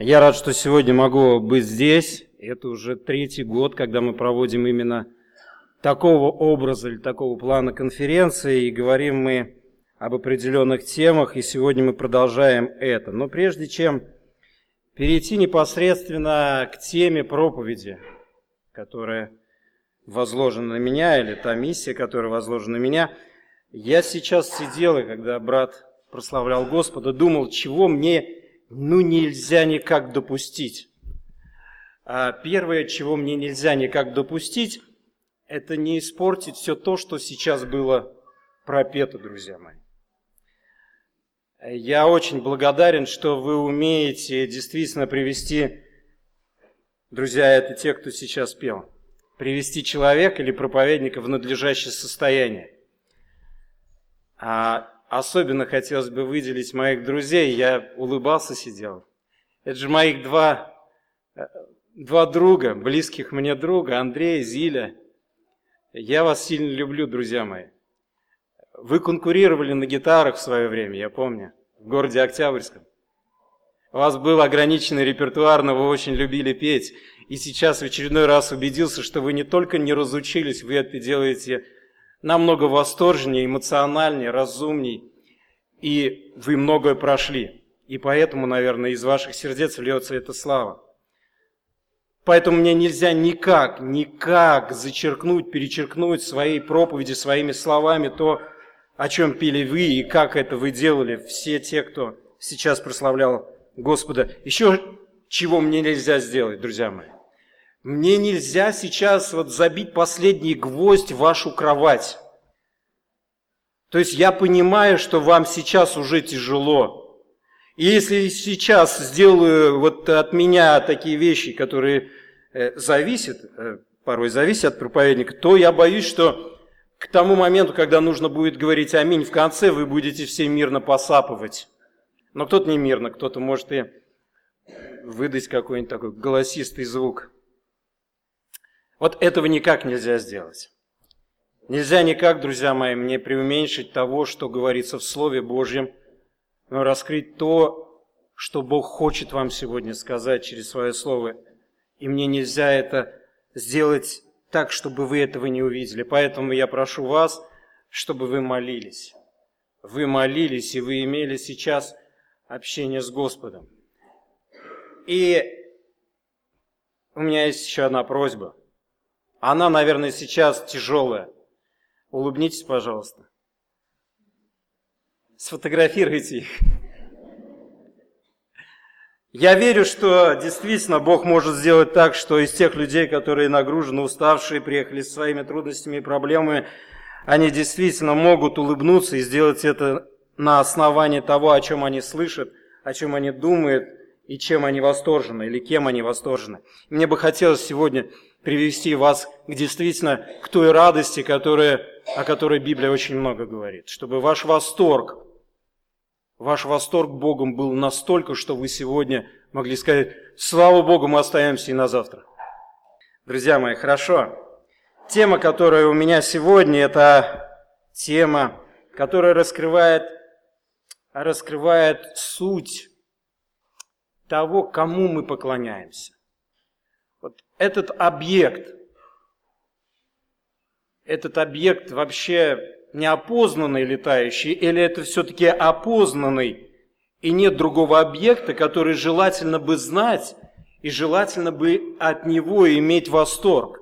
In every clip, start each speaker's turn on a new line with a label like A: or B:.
A: Я рад, что сегодня могу быть здесь. Это уже третий год, когда мы проводим именно такого образа или такого плана конференции, и говорим мы об определенных темах, и сегодня мы продолжаем это. Но прежде чем перейти непосредственно к теме проповеди, которая возложена на меня, или та миссия, которая возложена на меня, я сейчас сидел, и когда брат прославлял Господа, думал, чего мне ну нельзя никак допустить. А первое, чего мне нельзя никак допустить, это не испортить все то, что сейчас было пропето, друзья мои. Я очень благодарен, что вы умеете действительно привести, друзья, это те, кто сейчас пел, привести человека или проповедника в надлежащее состояние. А особенно хотелось бы выделить моих друзей. Я улыбался, сидел. Это же моих два, э, два друга, близких мне друга, Андрей, Зиля. Я вас сильно люблю, друзья мои. Вы конкурировали на гитарах в свое время, я помню, в городе Октябрьском. У вас был ограниченный репертуар, но вы очень любили петь. И сейчас в очередной раз убедился, что вы не только не разучились, вы это делаете намного восторженнее, эмоциональнее, разумней, и вы многое прошли. И поэтому, наверное, из ваших сердец льется эта слава. Поэтому мне нельзя никак, никак зачеркнуть, перечеркнуть своей проповеди, своими словами то, о чем пили вы и как это вы делали, все те, кто сейчас прославлял Господа. Еще чего мне нельзя сделать, друзья мои. Мне нельзя сейчас вот забить последний гвоздь в вашу кровать. То есть я понимаю, что вам сейчас уже тяжело. И если сейчас сделаю вот от меня такие вещи, которые э, зависят, э, порой зависят от проповедника, то я боюсь, что к тому моменту, когда нужно будет говорить аминь в конце, вы будете все мирно посапывать. Но кто-то не мирно, кто-то может и выдать какой-нибудь такой голосистый звук. Вот этого никак нельзя сделать. Нельзя никак, друзья мои, мне преуменьшить того, что говорится в Слове Божьем, но раскрыть то, что Бог хочет вам сегодня сказать через свое Слово. И мне нельзя это сделать так, чтобы вы этого не увидели. Поэтому я прошу вас, чтобы вы молились. Вы молились, и вы имели сейчас общение с Господом. И у меня есть еще одна просьба. Она, наверное, сейчас тяжелая. Улыбнитесь, пожалуйста. Сфотографируйте их. Я верю, что действительно Бог может сделать так, что из тех людей, которые нагружены, уставшие, приехали с своими трудностями и проблемами, они действительно могут улыбнуться и сделать это на основании того, о чем они слышат, о чем они думают и чем они восторжены, или кем они восторжены. Мне бы хотелось сегодня привести вас к действительно к той радости, которая, о которой Библия очень много говорит. Чтобы ваш восторг, ваш восторг Богом был настолько, что вы сегодня могли сказать, слава Богу, мы остаемся и на завтра. Друзья мои, хорошо. Тема, которая у меня сегодня, это тема, которая раскрывает, раскрывает суть того, кому мы поклоняемся этот объект, этот объект вообще неопознанный летающий, или это все-таки опознанный, и нет другого объекта, который желательно бы знать, и желательно бы от него иметь восторг.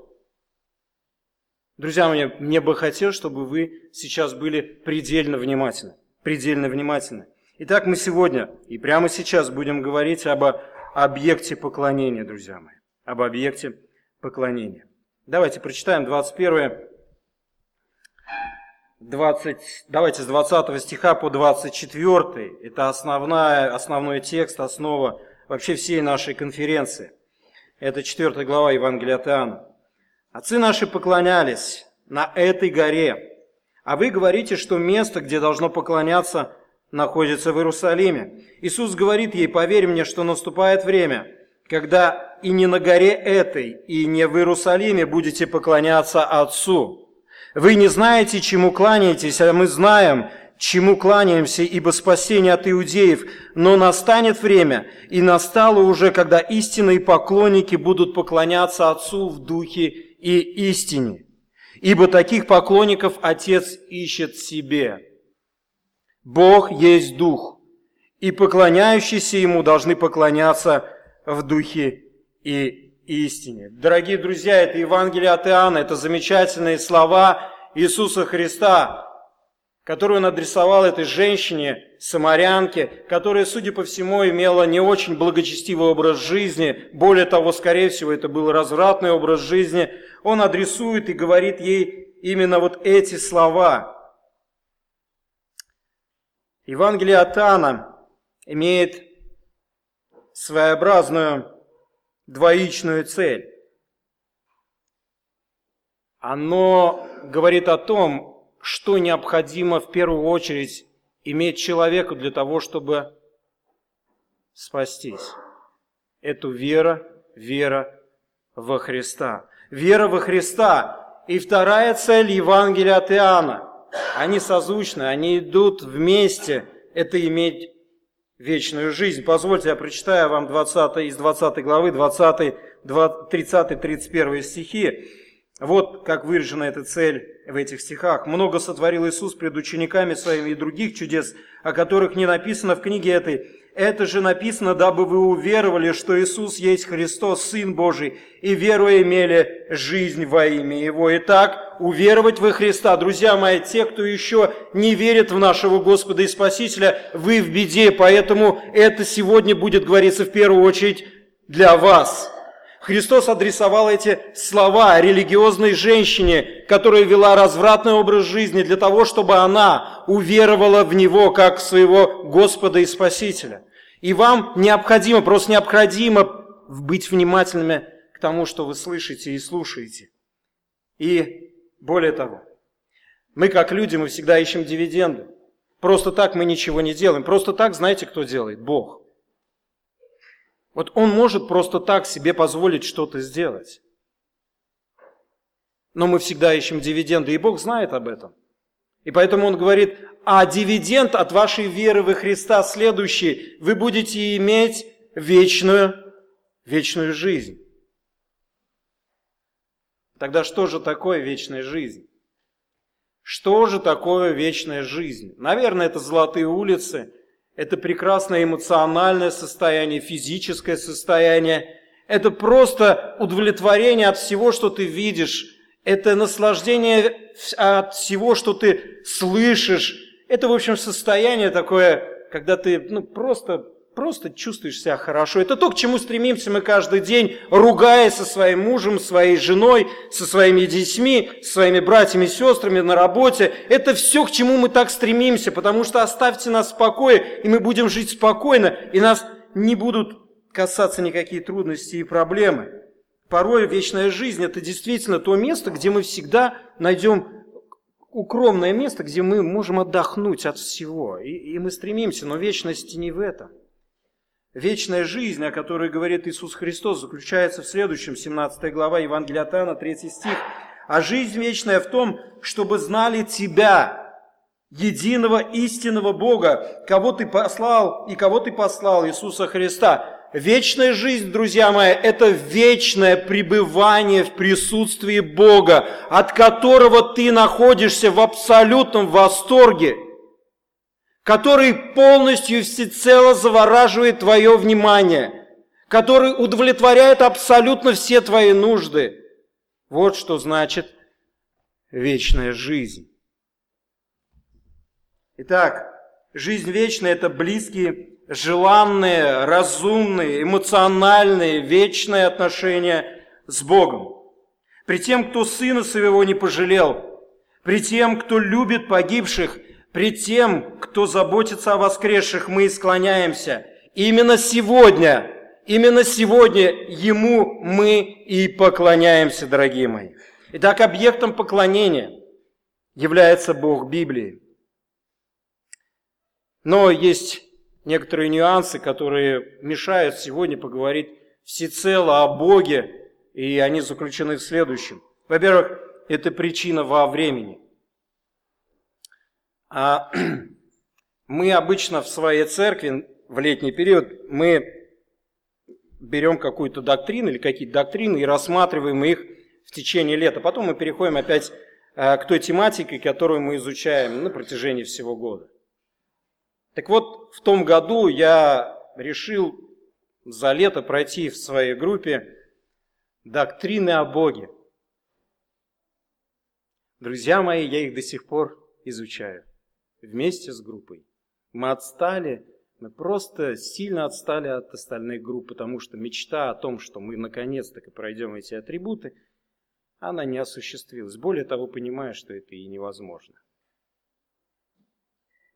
A: Друзья мои, мне бы хотелось, чтобы вы сейчас были предельно внимательны. Предельно внимательны. Итак, мы сегодня и прямо сейчас будем говорить об объекте поклонения, друзья мои об объекте поклонения. Давайте прочитаем 21 20, давайте с 20 стиха по 24. Это основная, основной текст, основа вообще всей нашей конференции. Это 4 глава Евангелия от Иоанна. «Отцы наши поклонялись на этой горе, а вы говорите, что место, где должно поклоняться, находится в Иерусалиме. Иисус говорит ей, поверь мне, что наступает время, когда и не на горе этой, и не в Иерусалиме будете поклоняться Отцу. Вы не знаете, чему кланяетесь, а мы знаем, чему кланяемся, ибо спасение от иудеев, но настанет время, и настало уже, когда истинные поклонники будут поклоняться Отцу в духе и истине. Ибо таких поклонников Отец ищет себе. Бог есть Дух, и поклоняющиеся Ему должны поклоняться в духе и истине. Дорогие друзья, это Евангелие от Иоанна, это замечательные слова Иисуса Христа, которую он адресовал этой женщине, самарянке, которая, судя по всему, имела не очень благочестивый образ жизни, более того, скорее всего, это был развратный образ жизни, он адресует и говорит ей именно вот эти слова. Евангелие от Иоанна имеет своеобразную двоичную цель. Оно говорит о том, что необходимо в первую очередь иметь человеку для того, чтобы спастись. Это вера, вера во Христа. Вера во Христа. И вторая цель Евангелия от Иоанна. Они созвучны, они идут вместе. Это иметь вечную жизнь. Позвольте, я прочитаю вам 20, из 20 главы, 20, 30-31 стихи. Вот как выражена эта цель в этих стихах. «Много сотворил Иисус пред учениками своими и других чудес, о которых не написано в книге этой. Это же написано, дабы вы уверовали, что Иисус есть Христос, Сын Божий, и веруя имели жизнь во имя Его». Итак, уверовать во Христа. Друзья мои, те, кто еще не верит в нашего Господа и Спасителя, вы в беде, поэтому это сегодня будет говориться в первую очередь для вас – Христос адресовал эти слова религиозной женщине, которая вела развратный образ жизни для того, чтобы она уверовала в Него как своего Господа и Спасителя. И вам необходимо, просто необходимо быть внимательными к тому, что вы слышите и слушаете. И более того, мы как люди, мы всегда ищем дивиденды. Просто так мы ничего не делаем. Просто так знаете, кто делает? Бог. Вот он может просто так себе позволить что-то сделать. Но мы всегда ищем дивиденды, и Бог знает об этом. И поэтому он говорит, а дивиденд от вашей веры во Христа следующий, вы будете иметь вечную, вечную жизнь. Тогда что же такое вечная жизнь? Что же такое вечная жизнь? Наверное, это золотые улицы, это прекрасное эмоциональное состояние, физическое состояние. Это просто удовлетворение от всего, что ты видишь. Это наслаждение от всего, что ты слышишь. Это, в общем, состояние такое, когда ты ну, просто просто чувствуешь себя хорошо. Это то, к чему стремимся мы каждый день, ругаясь со своим мужем, своей женой, со своими детьми, своими братьями и сестрами на работе. Это все, к чему мы так стремимся, потому что оставьте нас в покое, и мы будем жить спокойно, и нас не будут касаться никакие трудности и проблемы. Порой вечная жизнь – это действительно то место, где мы всегда найдем укромное место, где мы можем отдохнуть от всего. И, и мы стремимся, но вечность не в этом – Вечная жизнь, о которой говорит Иисус Христос, заключается в следующем, 17 глава Евангелия от Иоанна, 3 стих. «А жизнь вечная в том, чтобы знали Тебя, единого истинного Бога, кого Ты послал и кого Ты послал, Иисуса Христа». Вечная жизнь, друзья мои, это вечное пребывание в присутствии Бога, от которого ты находишься в абсолютном восторге – который полностью всецело завораживает твое внимание, который удовлетворяет абсолютно все твои нужды. Вот что значит вечная жизнь. Итак, жизнь вечная – это близкие, желанные, разумные, эмоциональные, вечные отношения с Богом. При тем, кто сына своего не пожалел, при тем, кто любит погибших – Пред тем, кто заботится о воскресших, мы и склоняемся. Именно сегодня, именно сегодня Ему мы и поклоняемся, дорогие мои. Итак, объектом поклонения является Бог Библии. Но есть некоторые нюансы, которые мешают сегодня поговорить всецело о Боге, и они заключены в следующем. Во-первых, это причина во времени – а Мы обычно в своей церкви в летний период мы берем какую-то доктрину или какие-то доктрины и рассматриваем их в течение лета. Потом мы переходим опять э, к той тематике, которую мы изучаем на протяжении всего года. Так вот, в том году я решил за лето пройти в своей группе доктрины о Боге. Друзья мои, я их до сих пор изучаю вместе с группой. Мы отстали, мы просто сильно отстали от остальных групп, потому что мечта о том, что мы наконец-то пройдем эти атрибуты, она не осуществилась. Более того, понимаю, что это и невозможно.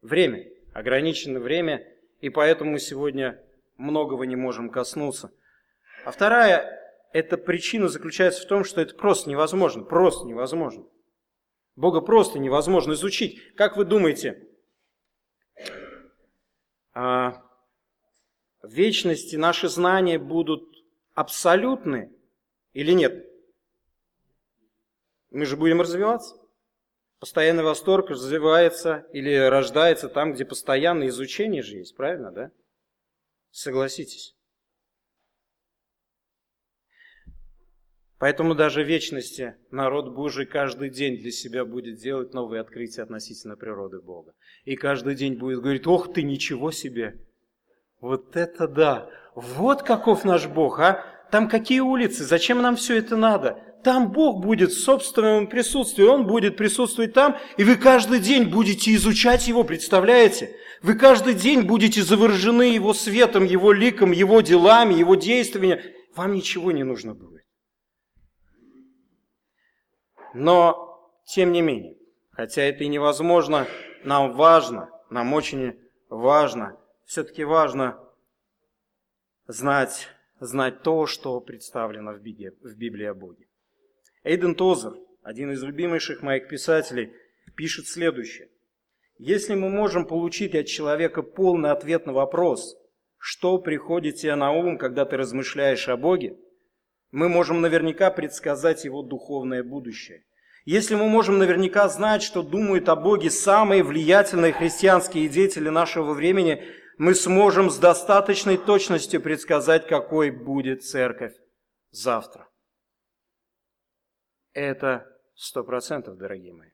A: Время, ограничено время, и поэтому сегодня многого не можем коснуться. А вторая эта причина заключается в том, что это просто невозможно, просто невозможно. Бога просто невозможно изучить. Как вы думаете, а, в вечности наши знания будут абсолютны или нет? Мы же будем развиваться. Постоянный восторг развивается или рождается там, где постоянное изучение же есть, правильно, да? Согласитесь. Поэтому даже в вечности народ Божий каждый день для себя будет делать новые открытия относительно природы Бога. И каждый день будет говорить, ох ты, ничего себе! Вот это да! Вот каков наш Бог, а! Там какие улицы? Зачем нам все это надо? Там Бог будет в собственном присутствии, Он будет присутствовать там, и вы каждый день будете изучать Его, представляете? Вы каждый день будете заворожены Его светом, Его ликом, Его делами, Его действиями. Вам ничего не нужно будет. Но, тем не менее, хотя это и невозможно, нам важно, нам очень важно, все-таки важно знать, знать то, что представлено в Библии, о Боге. Эйден Тозер, один из любимейших моих писателей, пишет следующее. Если мы можем получить от человека полный ответ на вопрос, что приходит тебе на ум, когда ты размышляешь о Боге, мы можем наверняка предсказать его духовное будущее. Если мы можем наверняка знать, что думают о Боге самые влиятельные христианские деятели нашего времени, мы сможем с достаточной точностью предсказать, какой будет церковь завтра. Это сто процентов, дорогие мои.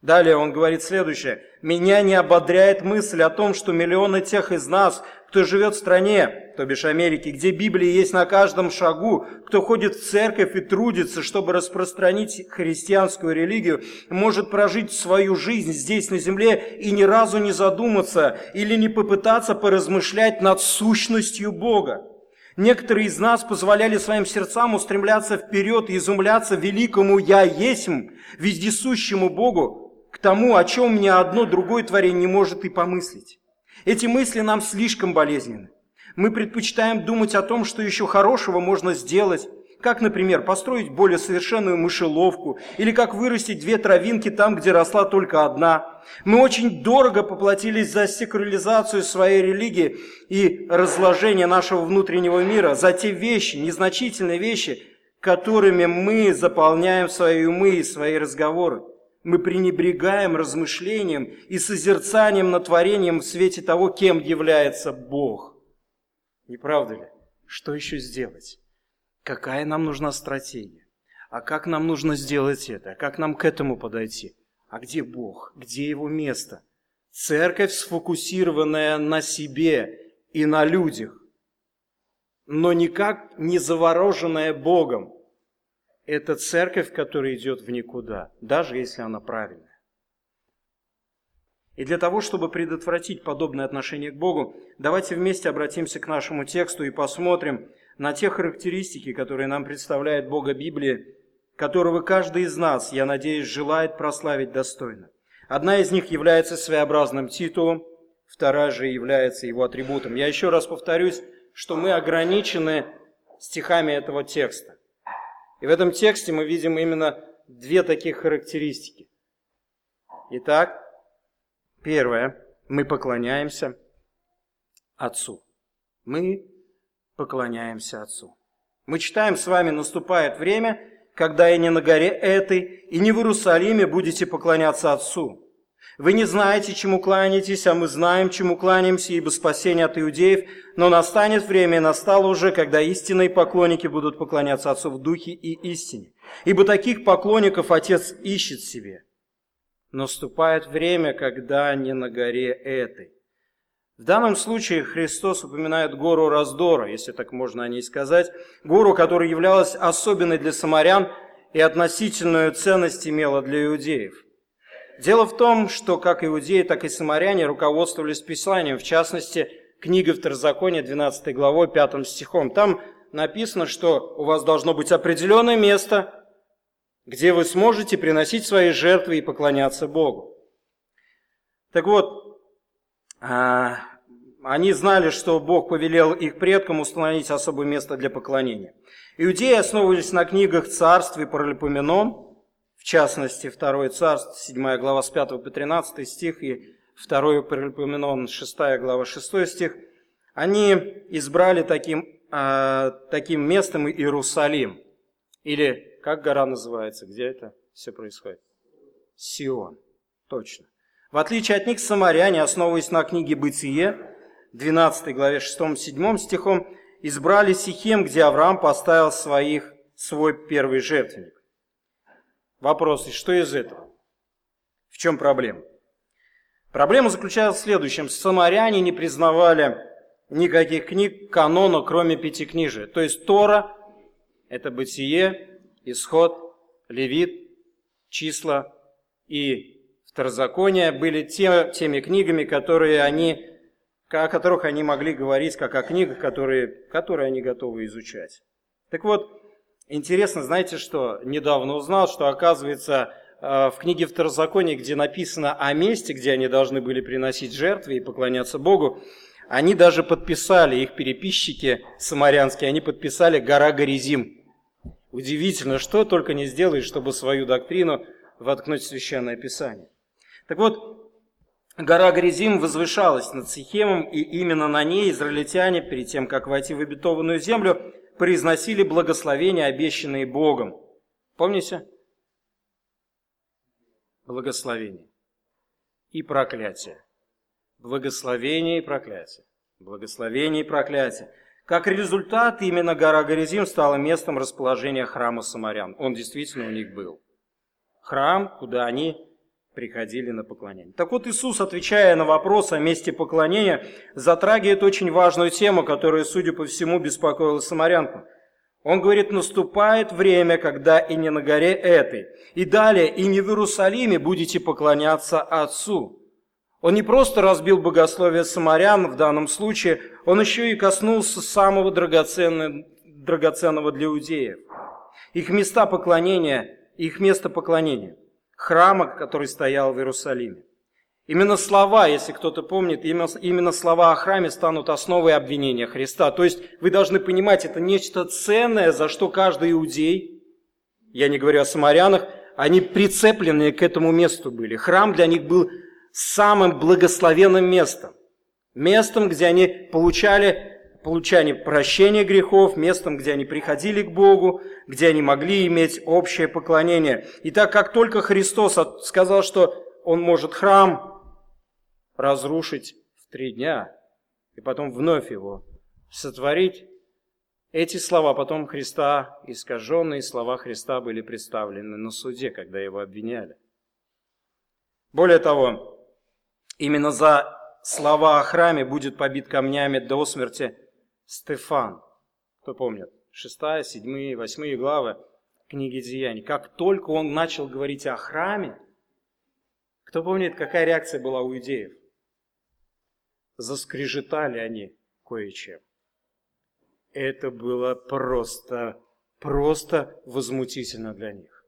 A: Далее он говорит следующее. «Меня не ободряет мысль о том, что миллионы тех из нас, кто живет в стране, то бишь Америке, где Библия есть на каждом шагу, кто ходит в церковь и трудится, чтобы распространить христианскую религию, может прожить свою жизнь здесь на земле и ни разу не задуматься или не попытаться поразмышлять над сущностью Бога. Некоторые из нас позволяли своим сердцам устремляться вперед и изумляться великому «Я есмь», вездесущему Богу, к тому, о чем ни одно другое творение не может и помыслить. Эти мысли нам слишком болезненны. Мы предпочитаем думать о том, что еще хорошего можно сделать, как, например, построить более совершенную мышеловку, или как вырастить две травинки там, где росла только одна. Мы очень дорого поплатились за секуляризацию своей религии и разложение нашего внутреннего мира, за те вещи, незначительные вещи, которыми мы заполняем свои умы и свои разговоры мы пренебрегаем размышлением и созерцанием над творением в свете того, кем является Бог. Не правда ли? Что еще сделать? Какая нам нужна стратегия? А как нам нужно сделать это? А как нам к этому подойти? А где Бог? Где Его место? Церковь, сфокусированная на себе и на людях, но никак не завороженная Богом – это церковь, которая идет в никуда, даже если она правильная. И для того, чтобы предотвратить подобное отношение к Богу, давайте вместе обратимся к нашему тексту и посмотрим на те характеристики, которые нам представляет Бога Библии, которого каждый из нас, я надеюсь, желает прославить достойно. Одна из них является своеобразным титулом, вторая же является его атрибутом. Я еще раз повторюсь, что мы ограничены стихами этого текста. И в этом тексте мы видим именно две таких характеристики. Итак, первое, мы поклоняемся Отцу. Мы поклоняемся Отцу. Мы читаем с вами, наступает время, когда и не на горе этой, и не в Иерусалиме будете поклоняться Отцу. Вы не знаете, чему кланяетесь, а мы знаем, чему кланяемся, ибо спасение от иудеев. Но настанет время, и настало уже, когда истинные поклонники будут поклоняться Отцу в духе и истине. Ибо таких поклонников Отец ищет себе. Наступает время, когда не на горе этой. В данном случае Христос упоминает гору раздора, если так можно о ней сказать, гору, которая являлась особенной для самарян и относительную ценность имела для иудеев – Дело в том, что как иудеи, так и самаряне руководствовались Писанием, в частности, книга Второзакония, 12 главой, 5 стихом. Там написано, что у вас должно быть определенное место, где вы сможете приносить свои жертвы и поклоняться Богу. Так вот, а, они знали, что Бог повелел их предкам установить особое место для поклонения. Иудеи основывались на книгах царств и Паралипоменон – частности, 2 Царство, 7 глава с 5 по 13 стих и 2 Паралипоменон, 6 глава 6 стих, они избрали таким, э, таким местом Иерусалим. Или как гора называется, где это все происходит? Сион. Точно. В отличие от них, самаряне, основываясь на книге «Бытие», 12 главе 6-7 стихом, избрали Сихем, где Авраам поставил своих, свой первый жертвенник. Вопрос, и что из этого? В чем проблема? Проблема заключалась в следующем. Самаряне не признавали никаких книг канона, кроме пятикнижия. То есть Тора – это Бытие, Исход, Левит, Числа и Второзаконие были те, теми книгами, которые они, о которых они могли говорить как о книгах, которые, которые они готовы изучать. Так вот, Интересно, знаете что? Недавно узнал, что оказывается э, в книге Второзакония, где написано о месте, где они должны были приносить жертвы и поклоняться Богу, они даже подписали, их переписчики самарянские, они подписали «Гора Горизим». Удивительно, что только не сделаешь, чтобы свою доктрину воткнуть в Священное Писание. Так вот, гора Горизим возвышалась над Сихемом, и именно на ней израильтяне, перед тем, как войти в обетованную землю, произносили благословения, обещанные Богом. Помните? Благословение и проклятие. Благословение и проклятие. Благословение и проклятие. Как результат, именно гора Горизим стала местом расположения храма самарян. Он действительно у них был. Храм, куда они приходили на поклонение. Так вот, Иисус, отвечая на вопрос о месте поклонения, затрагивает очень важную тему, которая, судя по всему, беспокоила самарянку. Он говорит, наступает время, когда и не на горе этой, и далее, и не в Иерусалиме будете поклоняться Отцу. Он не просто разбил богословие самарян в данном случае, он еще и коснулся самого драгоценного, драгоценного для иудеев. Их места поклонения, их место поклонения – храма, который стоял в Иерусалиме. Именно слова, если кто-то помнит, именно слова о храме станут основой обвинения Христа. То есть вы должны понимать, это нечто ценное, за что каждый иудей, я не говорю о самарянах, они прицеплены к этому месту были. Храм для них был самым благословенным местом. Местом, где они получали получали прощения грехов, местом, где они приходили к Богу, где они могли иметь общее поклонение. И так как только Христос сказал, что Он может храм разрушить в три дня, и потом вновь его сотворить, эти слова потом Христа, искаженные слова Христа были представлены на суде, когда его обвиняли. Более того, именно за слова о храме будет побит камнями до смерти Стефан. Кто помнит? Шестая, седьмые, восьмые главы книги Деяний. Как только он начал говорить о храме, кто помнит, какая реакция была у иудеев? Заскрежетали они кое-чем. Это было просто, просто возмутительно для них.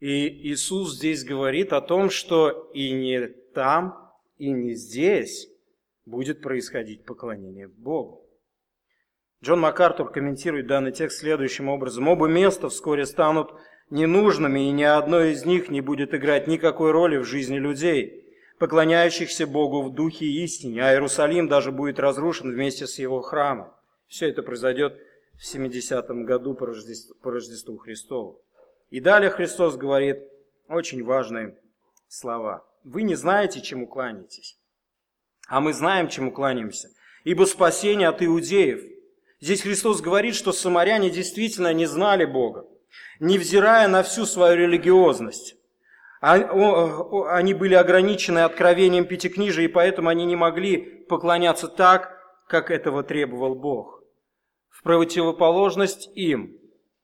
A: И Иисус здесь говорит о том, что и не там, и не здесь будет происходить поклонение Богу. Джон МакАртур комментирует данный текст следующим образом. Оба места вскоре станут ненужными, и ни одно из них не будет играть никакой роли в жизни людей, поклоняющихся Богу в духе и истине, а Иерусалим даже будет разрушен вместе с его храмом. Все это произойдет в 70-м году по Рождеству, по Рождеству Христову. И далее Христос говорит очень важные слова. Вы не знаете, чему кланяетесь. А мы знаем, чему кланяемся. Ибо спасение от иудеев. Здесь Христос говорит, что самаряне действительно не знали Бога, невзирая на всю свою религиозность. А, они были ограничены откровением Пятикнижия, и поэтому они не могли поклоняться так, как этого требовал Бог. В противоположность им,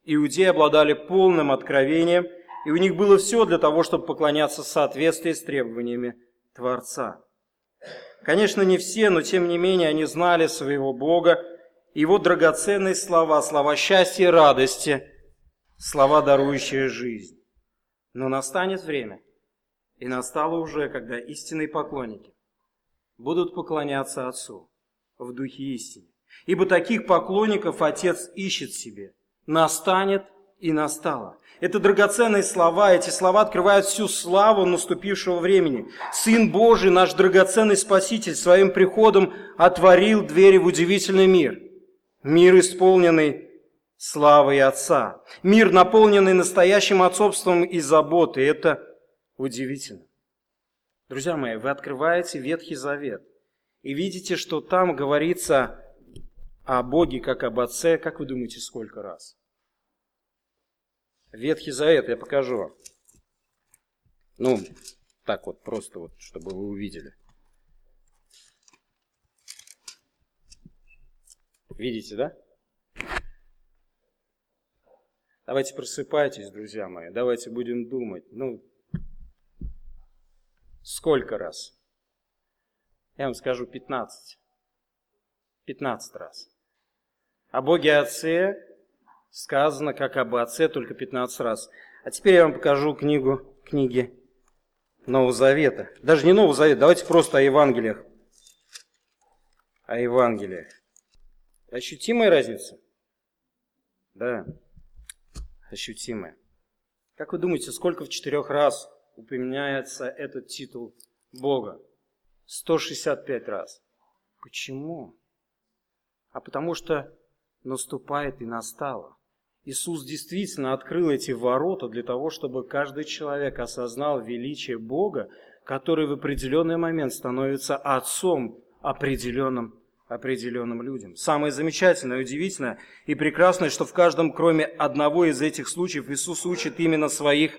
A: иудеи обладали полным откровением, и у них было все для того, чтобы поклоняться в соответствии с требованиями Творца. Конечно, не все, но тем не менее они знали своего Бога, его драгоценные слова, слова счастья и радости, слова, дарующие жизнь. Но настанет время, и настало уже, когда истинные поклонники будут поклоняться Отцу в духе истины. Ибо таких поклонников Отец ищет себе. Настанет и настало. Это драгоценные слова, эти слова открывают всю славу наступившего времени. Сын Божий, наш драгоценный Спаситель, своим приходом отворил двери в удивительный мир. Мир, исполненный славой Отца. Мир, наполненный настоящим отцовством и заботой. Это удивительно. Друзья мои, вы открываете Ветхий Завет и видите, что там говорится о Боге как об Отце, как вы думаете, сколько раз? Ветхий Завет, я покажу вам. Ну, так вот, просто вот, чтобы вы увидели. Видите, да? Давайте просыпайтесь, друзья мои, давайте будем думать. Ну, сколько раз? Я вам скажу 15. 15 раз. О Боге Отце сказано как об отце только 15 раз. А теперь я вам покажу книгу, книги Нового Завета. Даже не Нового Завета, давайте просто о Евангелиях. О Евангелиях. Ощутимая разница? Да, ощутимая. Как вы думаете, сколько в четырех раз упоминается этот титул Бога? 165 раз. Почему? А потому что наступает и настало. Иисус действительно открыл эти ворота для того, чтобы каждый человек осознал величие Бога, который в определенный момент становится отцом определенным, определенным людям. Самое замечательное, удивительное и прекрасное, что в каждом, кроме одного из этих случаев, Иисус учит именно своих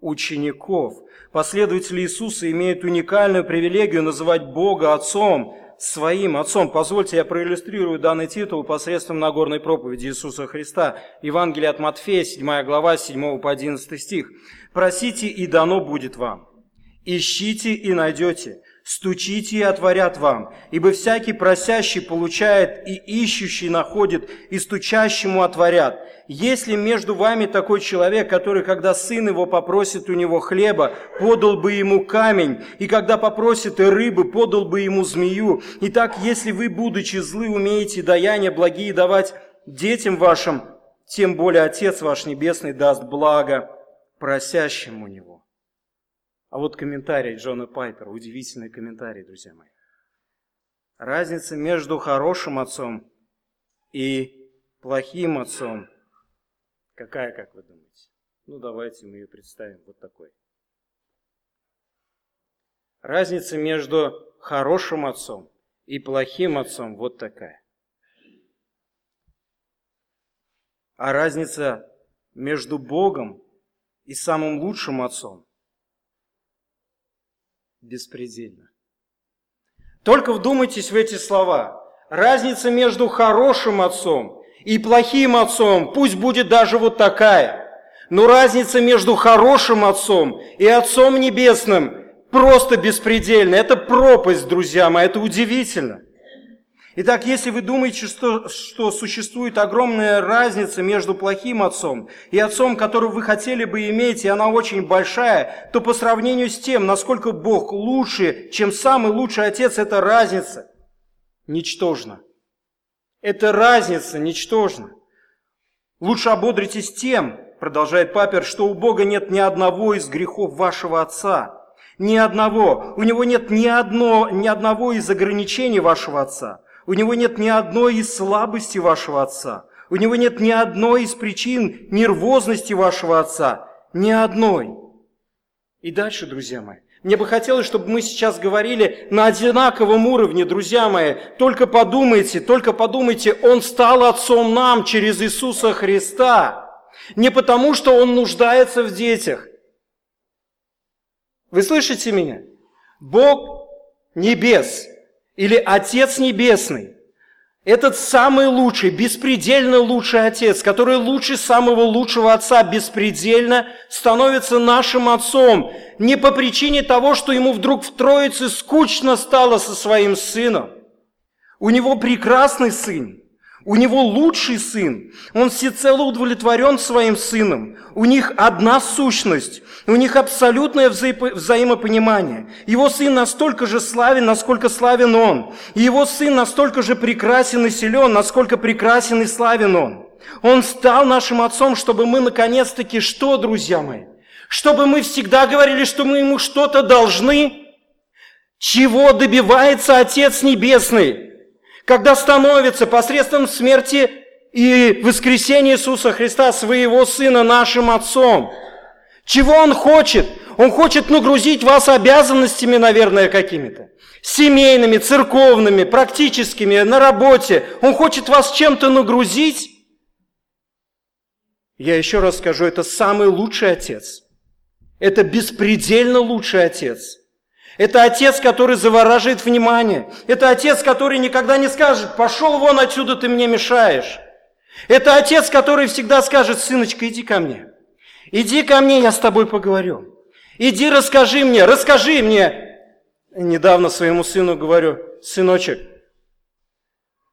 A: учеников. Последователи Иисуса имеют уникальную привилегию называть Бога Отцом, своим Отцом. Позвольте, я проиллюстрирую данный титул посредством Нагорной проповеди Иисуса Христа. Евангелие от Матфея, 7 глава, 7 по 11 стих. «Просите, и дано будет вам. Ищите, и найдете. Стучите, и отворят вам. Ибо всякий просящий получает, и ищущий находит, и стучащему отворят. Если между вами такой человек, который, когда сын его попросит у него хлеба, подал бы ему камень, и когда попросит и рыбы, подал бы ему змею. Итак, если вы, будучи злы, умеете даяния благие давать детям вашим, тем более Отец ваш Небесный даст благо просящим у Него. А вот комментарий Джона Пайпера, удивительный комментарий, друзья мои. Разница между хорошим отцом и плохим отцом Какая, как вы думаете? Ну, давайте мы ее представим вот такой. Разница между хорошим отцом и плохим отцом вот такая. А разница между Богом и самым лучшим отцом беспредельна. Только вдумайтесь в эти слова. Разница между хорошим отцом и плохим отцом, пусть будет даже вот такая. Но разница между хорошим отцом и Отцом Небесным просто беспредельна. Это пропасть, друзья мои, это удивительно. Итак, если вы думаете, что, что существует огромная разница между плохим отцом и отцом, которого вы хотели бы иметь, и она очень большая, то по сравнению с тем, насколько Бог лучше, чем самый лучший отец, эта разница ничтожна. Эта разница ничтожна. Лучше ободритесь тем, продолжает Папер, что у Бога нет ни одного из грехов вашего отца. Ни одного. У него нет ни, одно, ни одного из ограничений вашего отца. У него нет ни одной из слабостей вашего отца. У него нет ни одной из причин нервозности вашего отца. Ни одной. И дальше, друзья мои, Мне бы хотелось, чтобы мы сейчас говорили на одинаковом уровне, друзья мои. Только подумайте, только подумайте, Он стал Отцом нам через Иисуса Христа. Не потому, что Он нуждается в детях. Вы слышите меня? Бог небес или Отец Небесный этот самый лучший, беспредельно лучший отец, который лучше самого лучшего отца, беспредельно становится нашим отцом. Не по причине того, что ему вдруг в Троице скучно стало со своим сыном. У него прекрасный сын, у него лучший сын. Он всецело удовлетворен своим сыном. У них одна сущность. У них абсолютное вза- взаимопонимание. Его сын настолько же славен, насколько славен он. И его сын настолько же прекрасен и силен, насколько прекрасен и славен он. Он стал нашим отцом, чтобы мы наконец-таки что, друзья мои? Чтобы мы всегда говорили, что мы ему что-то должны? Чего добивается Отец Небесный? когда становится посредством смерти и воскресения Иисуса Христа, своего Сына, нашим Отцом. Чего Он хочет? Он хочет нагрузить вас обязанностями, наверное, какими-то. Семейными, церковными, практическими, на работе. Он хочет вас чем-то нагрузить. Я еще раз скажу, это самый лучший Отец. Это беспредельно лучший Отец – это отец, который завораживает внимание. Это отец, который никогда не скажет, пошел вон отсюда, ты мне мешаешь. Это отец, который всегда скажет, сыночка, иди ко мне. Иди ко мне, я с тобой поговорю. Иди расскажи мне, расскажи мне. Недавно своему сыну говорю, сыночек,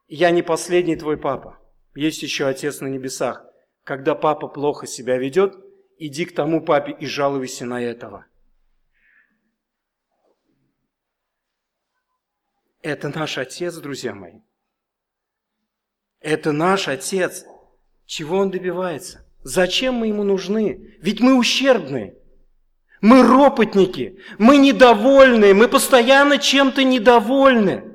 A: я не последний твой папа. Есть еще отец на небесах. Когда папа плохо себя ведет, иди к тому папе и жалуйся на этого. Это наш Отец, друзья мои. Это наш Отец. Чего Он добивается? Зачем мы Ему нужны? Ведь мы ущербные. Мы ропотники, мы недовольны, мы постоянно чем-то недовольны.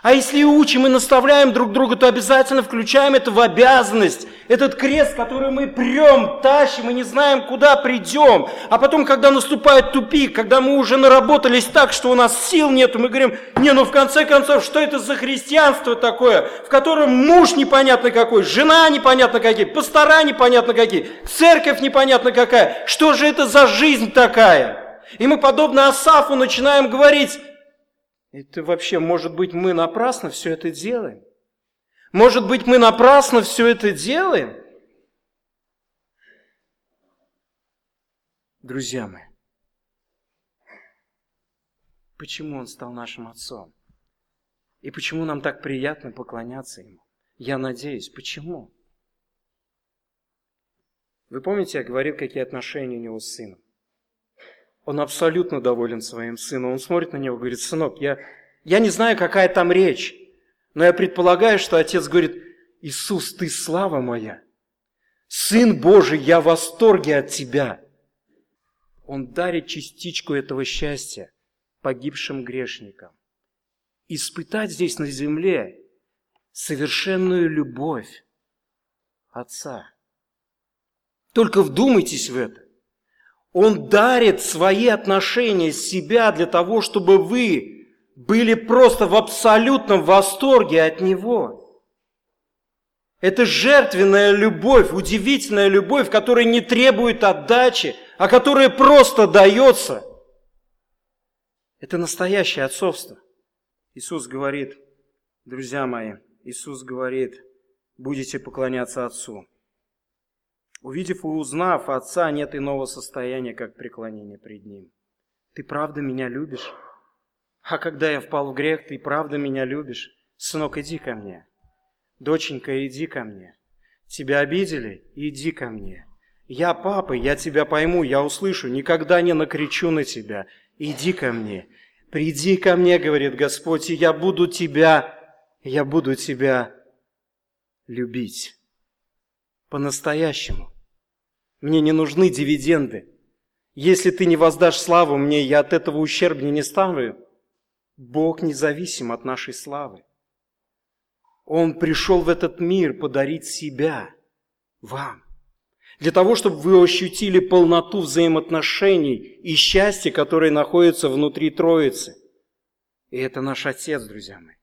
A: А если учим и наставляем друг друга, то обязательно включаем это в обязанность. Этот крест, который мы прем, тащим и не знаем, куда придем. А потом, когда наступает тупик, когда мы уже наработались так, что у нас сил нет, мы говорим, не, ну в конце концов, что это за христианство такое, в котором муж непонятно какой, жена непонятно какие, пастора непонятно какие, церковь непонятно какая. Что же это за жизнь такая? И мы, подобно Асафу, начинаем говорить, это вообще, может быть, мы напрасно все это делаем? Может быть, мы напрасно все это делаем? Друзья мои, почему Он стал нашим Отцом? И почему нам так приятно поклоняться Ему? Я надеюсь, почему? Вы помните, я говорил, какие отношения у него с сыном? Он абсолютно доволен своим сыном. Он смотрит на него и говорит, сынок, я, я не знаю, какая там речь, но я предполагаю, что отец говорит, Иисус, ты слава моя. Сын Божий, я в восторге от тебя. Он дарит частичку этого счастья погибшим грешникам. Испытать здесь на земле совершенную любовь Отца. Только вдумайтесь в это. Он дарит свои отношения себя для того, чтобы вы были просто в абсолютном восторге от Него. Это жертвенная любовь, удивительная любовь, которая не требует отдачи, а которая просто дается. Это настоящее отцовство. Иисус говорит, друзья мои, Иисус говорит, будете поклоняться Отцу. Увидев и узнав Отца, нет иного состояния, как преклонение пред Ним. Ты правда меня любишь? А когда я впал в грех, ты правда меня любишь? Сынок, иди ко мне. Доченька, иди ко мне. Тебя обидели? Иди ко мне. Я папа, я тебя пойму, я услышу, никогда не накричу на тебя. Иди ко мне. Приди ко мне, говорит Господь, и я буду тебя, я буду тебя любить по-настоящему. Мне не нужны дивиденды. Если ты не воздашь славу мне, я от этого ущербнее не стану. Бог независим от нашей славы. Он пришел в этот мир подарить себя вам. Для того, чтобы вы ощутили полноту взаимоотношений и счастье, которое находится внутри Троицы. И это наш Отец, друзья мои.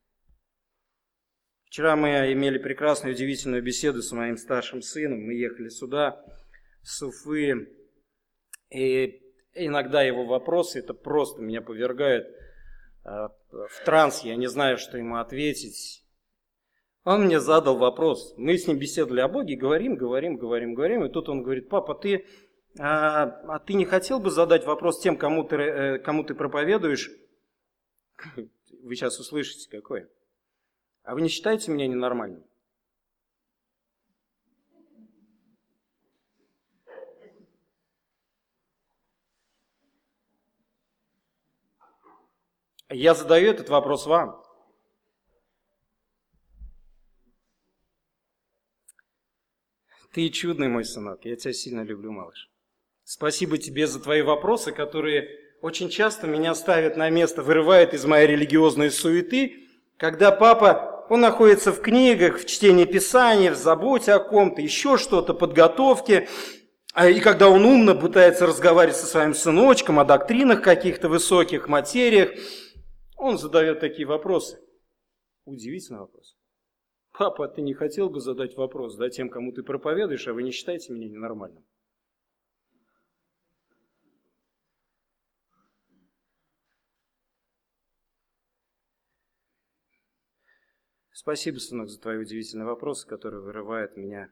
A: Вчера мы имели прекрасную, удивительную беседу с моим старшим сыном. Мы ехали сюда, с Уфы. И иногда его вопросы, это просто меня повергают а, в транс. Я не знаю, что ему ответить. Он мне задал вопрос. Мы с ним беседовали о Боге, говорим, говорим, говорим, говорим. И тут он говорит, папа, ты, а, а ты не хотел бы задать вопрос тем, кому ты, э, кому ты проповедуешь? Вы сейчас услышите, какой. А вы не считаете меня ненормальным? Я задаю этот вопрос вам. Ты чудный мой сынок, я тебя сильно люблю, малыш. Спасибо тебе за твои вопросы, которые очень часто меня ставят на место, вырывают из моей религиозной суеты, когда папа, он находится в книгах, в чтении Писания, в заботе о ком-то, еще что-то, подготовке, а и когда он умно пытается разговаривать со своим сыночком о доктринах каких-то высоких материях, он задает такие вопросы. Удивительный вопрос. Папа, ты не хотел бы задать вопрос да, тем, кому ты проповедуешь, а вы не считаете меня ненормальным? Спасибо, сынок, за твои удивительные вопросы, которые вырывают меня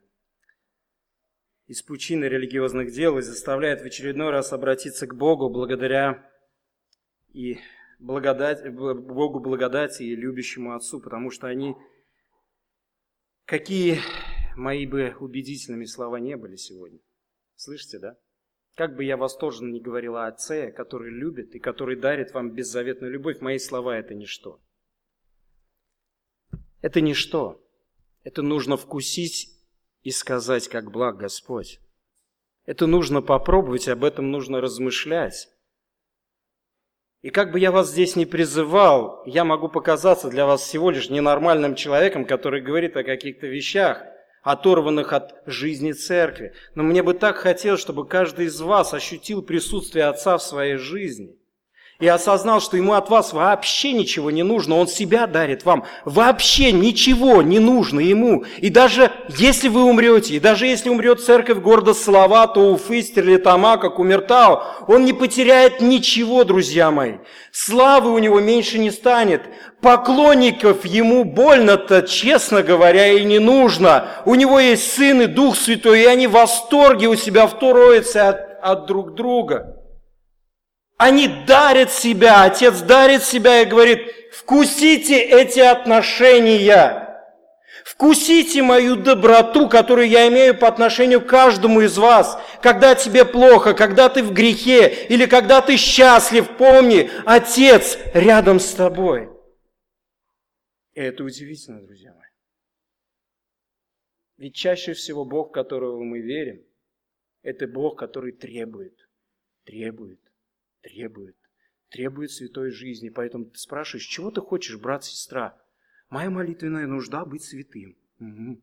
A: из пучины религиозных дел и заставляют в очередной раз обратиться к Богу благодаря и благодать, Богу благодати и любящему Отцу, потому что они Какие мои бы убедительными слова не были сегодня. Слышите, да? Как бы я восторженно не говорил о Отце, который любит и который дарит вам беззаветную любовь, мои слова – это ничто. Это ничто. Это нужно вкусить и сказать, как благ Господь. Это нужно попробовать, об этом нужно размышлять. И как бы я вас здесь не призывал, я могу показаться для вас всего лишь ненормальным человеком, который говорит о каких-то вещах, оторванных от жизни церкви. Но мне бы так хотелось, чтобы каждый из вас ощутил присутствие Отца в своей жизни – и осознал, что ему от вас вообще ничего не нужно, он себя дарит вам. Вообще ничего не нужно ему. И даже если вы умрете, и даже если умрет церковь города Салавата, Уфы, Стерлитамака, Кумертау, он не потеряет ничего, друзья мои. Славы у него меньше не станет. Поклонников ему больно-то, честно говоря, и не нужно. У него есть Сын и Дух Святой, и они в восторге у себя в от, от друг друга. Они дарят себя, Отец дарит себя и говорит, вкусите эти отношения. Вкусите мою доброту, которую я имею по отношению к каждому из вас. Когда тебе плохо, когда ты в грехе или когда ты счастлив, помни, Отец рядом с тобой. И это удивительно, друзья мои. Ведь чаще всего Бог, которого мы верим, это Бог, который требует, требует, требует, требует святой жизни. Поэтому ты спрашиваешь, чего ты хочешь, брат, сестра? Моя молитвенная нужда быть святым. Угу.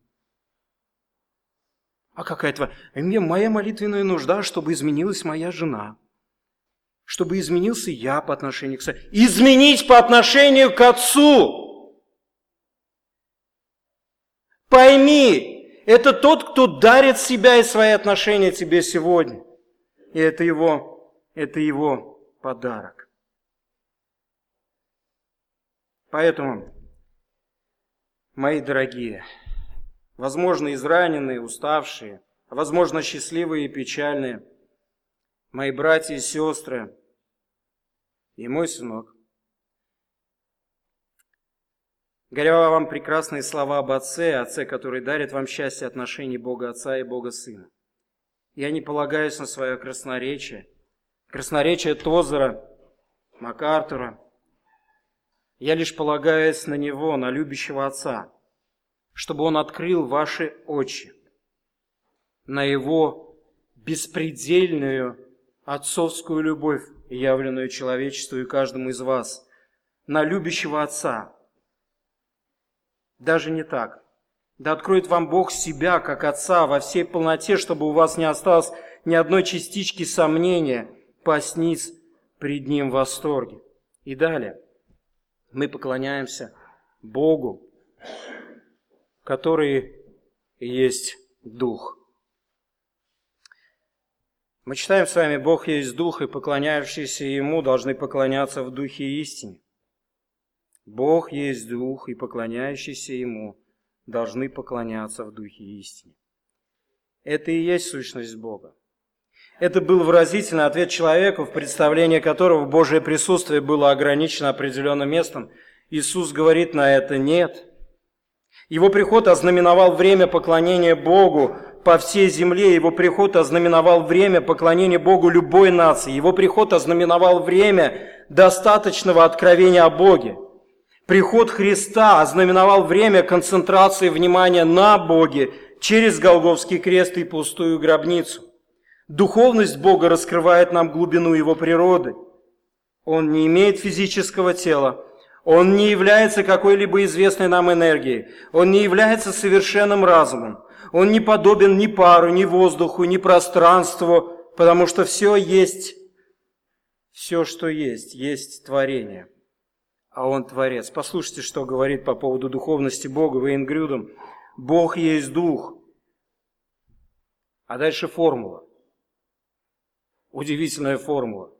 A: А какая твоя? Мне моя молитвенная нужда, чтобы изменилась моя жена. Чтобы изменился я по отношению к... Изменить по отношению к Отцу. Пойми, это тот, кто дарит себя и свои отношения тебе сегодня. И это его, это его подарок. Поэтому, мои дорогие, возможно, израненные, уставшие, а возможно, счастливые и печальные, мои братья и сестры и мой сынок, говоря вам прекрасные слова об Отце, Отце, который дарит вам счастье отношений Бога Отца и Бога Сына. Я не полагаюсь на свое красноречие, красноречие Тозера, МакАртура. Я лишь полагаюсь на него, на любящего Отца, чтобы он открыл ваши очи на его беспредельную отцовскую любовь, явленную человечеству и каждому из вас, на любящего Отца. Даже не так. Да откроет вам Бог себя, как Отца, во всей полноте, чтобы у вас не осталось ни одной частички сомнения, поснись пред Ним в восторге. И далее. Мы поклоняемся Богу, который есть Дух. Мы читаем с вами, Бог есть Дух, и поклоняющиеся Ему должны поклоняться в Духе истине. Бог есть Дух, и поклоняющиеся Ему должны поклоняться в Духе истине. Это и есть сущность Бога. Это был выразительный ответ человеку, в представлении которого Божье присутствие было ограничено определенным местом. Иисус говорит на это «нет». Его приход ознаменовал время поклонения Богу, по всей земле. Его приход ознаменовал время поклонения Богу любой нации. Его приход ознаменовал время достаточного откровения о Боге. Приход Христа ознаменовал время концентрации внимания на Боге через Голговский крест и пустую гробницу. Духовность Бога раскрывает нам глубину Его природы. Он не имеет физического тела, он не является какой-либо известной нам энергией, он не является совершенным разумом, он не подобен ни пару, ни воздуху, ни пространству, потому что все есть, все, что есть, есть творение. А он творец. Послушайте, что говорит по поводу духовности Бога Вейнгрюдом. Бог есть дух. А дальше формула. Удивительная формула.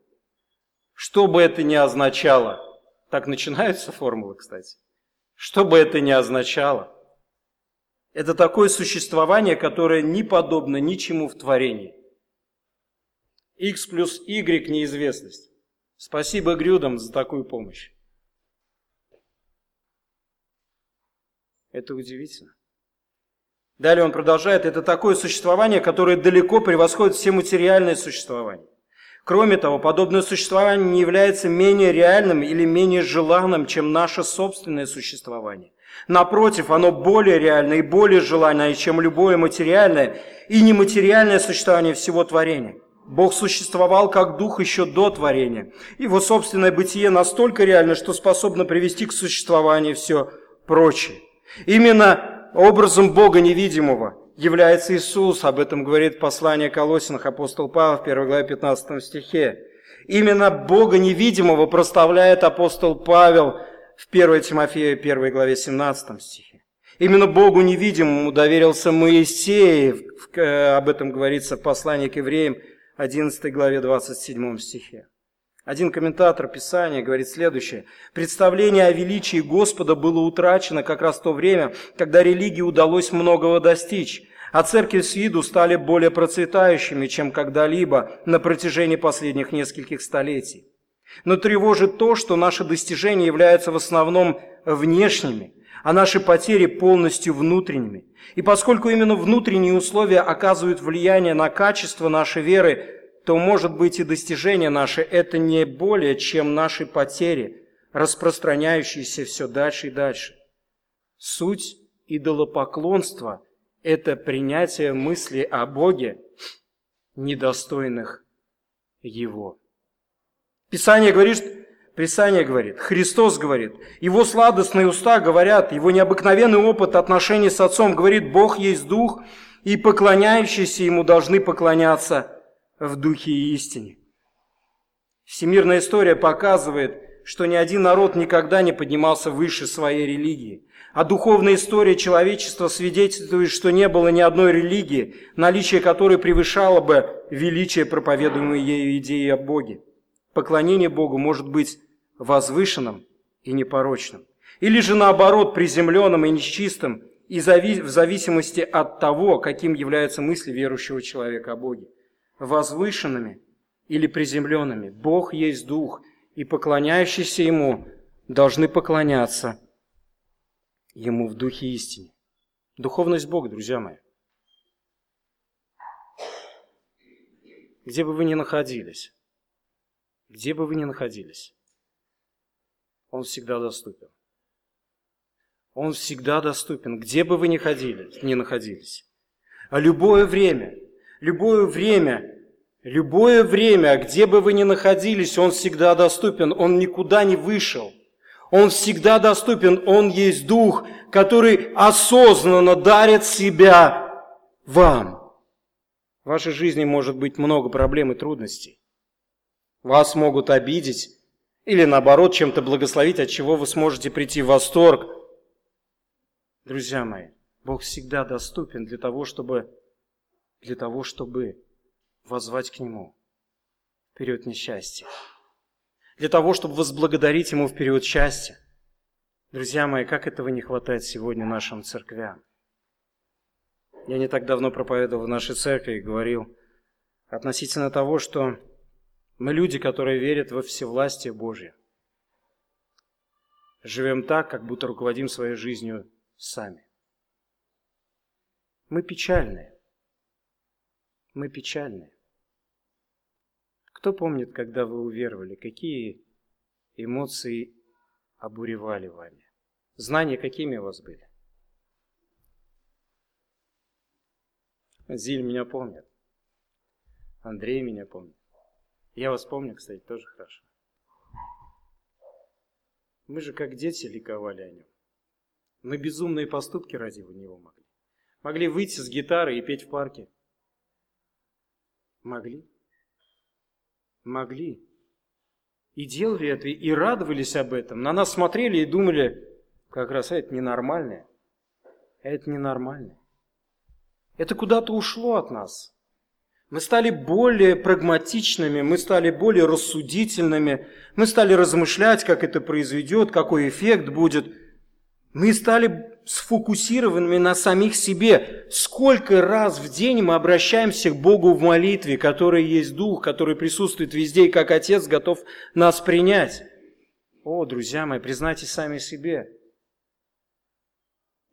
A: Что бы это ни означало, так начинаются формулы, кстати. Что бы это ни означало, это такое существование, которое не подобно ничему в творении. X плюс Y – неизвестность. Спасибо Грюдам за такую помощь. Это удивительно. Далее он продолжает, это такое существование, которое далеко превосходит все материальные существования. Кроме того, подобное существование не является менее реальным или менее желанным, чем наше собственное существование. Напротив, оно более реальное и более желанное, чем любое материальное и нематериальное существование всего творения. Бог существовал как дух еще до творения. Его собственное бытие настолько реально, что способно привести к существованию все прочее. Именно образом Бога невидимого является Иисус. Об этом говорит послание Колосинах апостол Павел в 1 главе 15 стихе. Именно Бога невидимого проставляет апостол Павел в 1 Тимофея 1 главе 17 стихе. Именно Богу невидимому доверился Моисей, э, об этом говорится в послании к евреям 11 главе 27 стихе. Один комментатор Писания говорит следующее. Представление о величии Господа было утрачено как раз в то время, когда религии удалось многого достичь, а церкви с виду стали более процветающими, чем когда-либо на протяжении последних нескольких столетий. Но тревожит то, что наши достижения являются в основном внешними, а наши потери полностью внутренними. И поскольку именно внутренние условия оказывают влияние на качество нашей веры, то, может быть, и достижения наши – это не более, чем наши потери, распространяющиеся все дальше и дальше. Суть идолопоклонства – это принятие мысли о Боге, недостойных Его. Писание говорит, Писание говорит, Христос говорит, Его сладостные уста говорят, Его необыкновенный опыт отношений с Отцом говорит, Бог есть Дух, и поклоняющиеся Ему должны поклоняться в Духе и истине. Всемирная история показывает, что ни один народ никогда не поднимался выше своей религии. А духовная история человечества свидетельствует, что не было ни одной религии, наличие которой превышало бы величие проповедуемой ею идеи о Боге поклонение Богу может быть возвышенным и непорочным. Или же наоборот, приземленным и нечистым, и в зависимости от того, каким являются мысли верующего человека о Боге. Возвышенными или приземленными. Бог есть Дух, и поклоняющиеся Ему должны поклоняться Ему в Духе истине. Духовность Бога, друзья мои. Где бы вы ни находились, где бы вы ни находились, Он всегда доступен. Он всегда доступен, где бы вы ни, ходили, ни находились. А любое время, любое время, любое время, где бы вы ни находились, Он всегда доступен, Он никуда не вышел. Он всегда доступен, Он есть Дух, который осознанно дарит себя вам. В вашей жизни может быть много проблем и трудностей. Вас могут обидеть или наоборот чем-то благословить, от чего вы сможете прийти в восторг. Друзья мои, Бог всегда доступен для того, чтобы, для того, чтобы воззвать к Нему в период несчастья для того, чтобы возблагодарить Ему в период счастья. Друзья мои, как этого не хватает сегодня нашим церквям? Я не так давно проповедовал в нашей церкви и говорил относительно того, что мы люди, которые верят во всевластие Божье. Живем так, как будто руководим своей жизнью сами. Мы печальные. Мы печальные. Кто помнит, когда вы уверовали, какие эмоции обуревали вами? Знания какими у вас были? Зиль меня помнит. Андрей меня помнит. Я вас помню, кстати, тоже хорошо. Мы же как дети ликовали о нем. Мы безумные поступки ради него могли. Могли выйти с гитары и петь в парке. Могли могли. И делали это, и радовались об этом. На нас смотрели и думали, как раз, а это ненормальное. Это ненормально. Это куда-то ушло от нас. Мы стали более прагматичными, мы стали более рассудительными, мы стали размышлять, как это произведет, какой эффект будет. Мы стали сфокусированными на самих себе. Сколько раз в день мы обращаемся к Богу в молитве, который есть Дух, который присутствует везде и как Отец готов нас принять. О, друзья мои, признайтесь сами себе.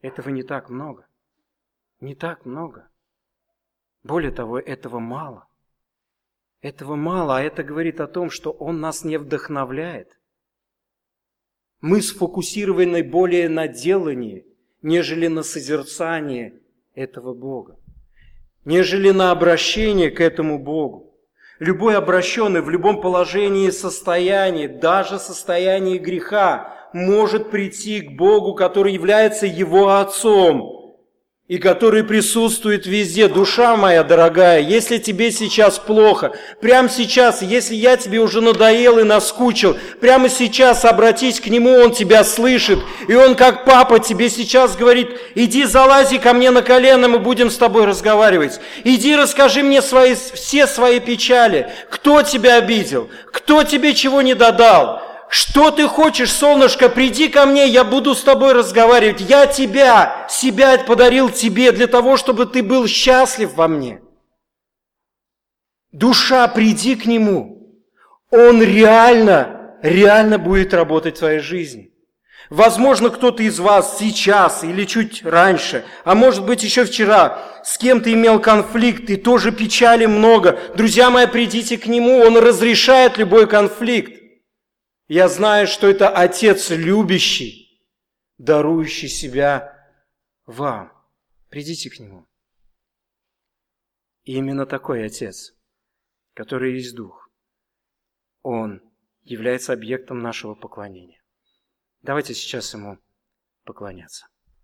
A: Этого не так много. Не так много. Более того, этого мало. Этого мало, а это говорит о том, что Он нас не вдохновляет. Мы сфокусированы более на делании, нежели на созерцание этого Бога, нежели на обращение к этому Богу. Любой обращенный в любом положении состоянии, даже состоянии греха, может прийти к Богу, который является его Отцом – и который присутствует везде. Душа моя дорогая, если тебе сейчас плохо, прямо сейчас, если я тебе уже надоел и наскучил, прямо сейчас обратись к Нему, Он тебя слышит. И Он, как папа, тебе сейчас говорит, иди залази ко мне на колено, мы будем с тобой разговаривать. Иди расскажи мне свои, все свои печали. Кто тебя обидел? Кто тебе чего не додал? Что ты хочешь, солнышко, приди ко мне, я буду с тобой разговаривать. Я тебя, себя подарил тебе для того, чтобы ты был счастлив во мне. Душа, приди к Нему. Он реально, реально будет работать в твоей жизни. Возможно, кто-то из вас сейчас или чуть раньше, а может быть еще вчера, с кем-то имел конфликт и тоже печали много. Друзья мои, придите к Нему, Он разрешает любой конфликт. Я знаю, что это Отец любящий, дарующий себя вам. Придите к Нему. И именно такой Отец, который есть Дух, Он является объектом нашего поклонения. Давайте сейчас Ему поклоняться.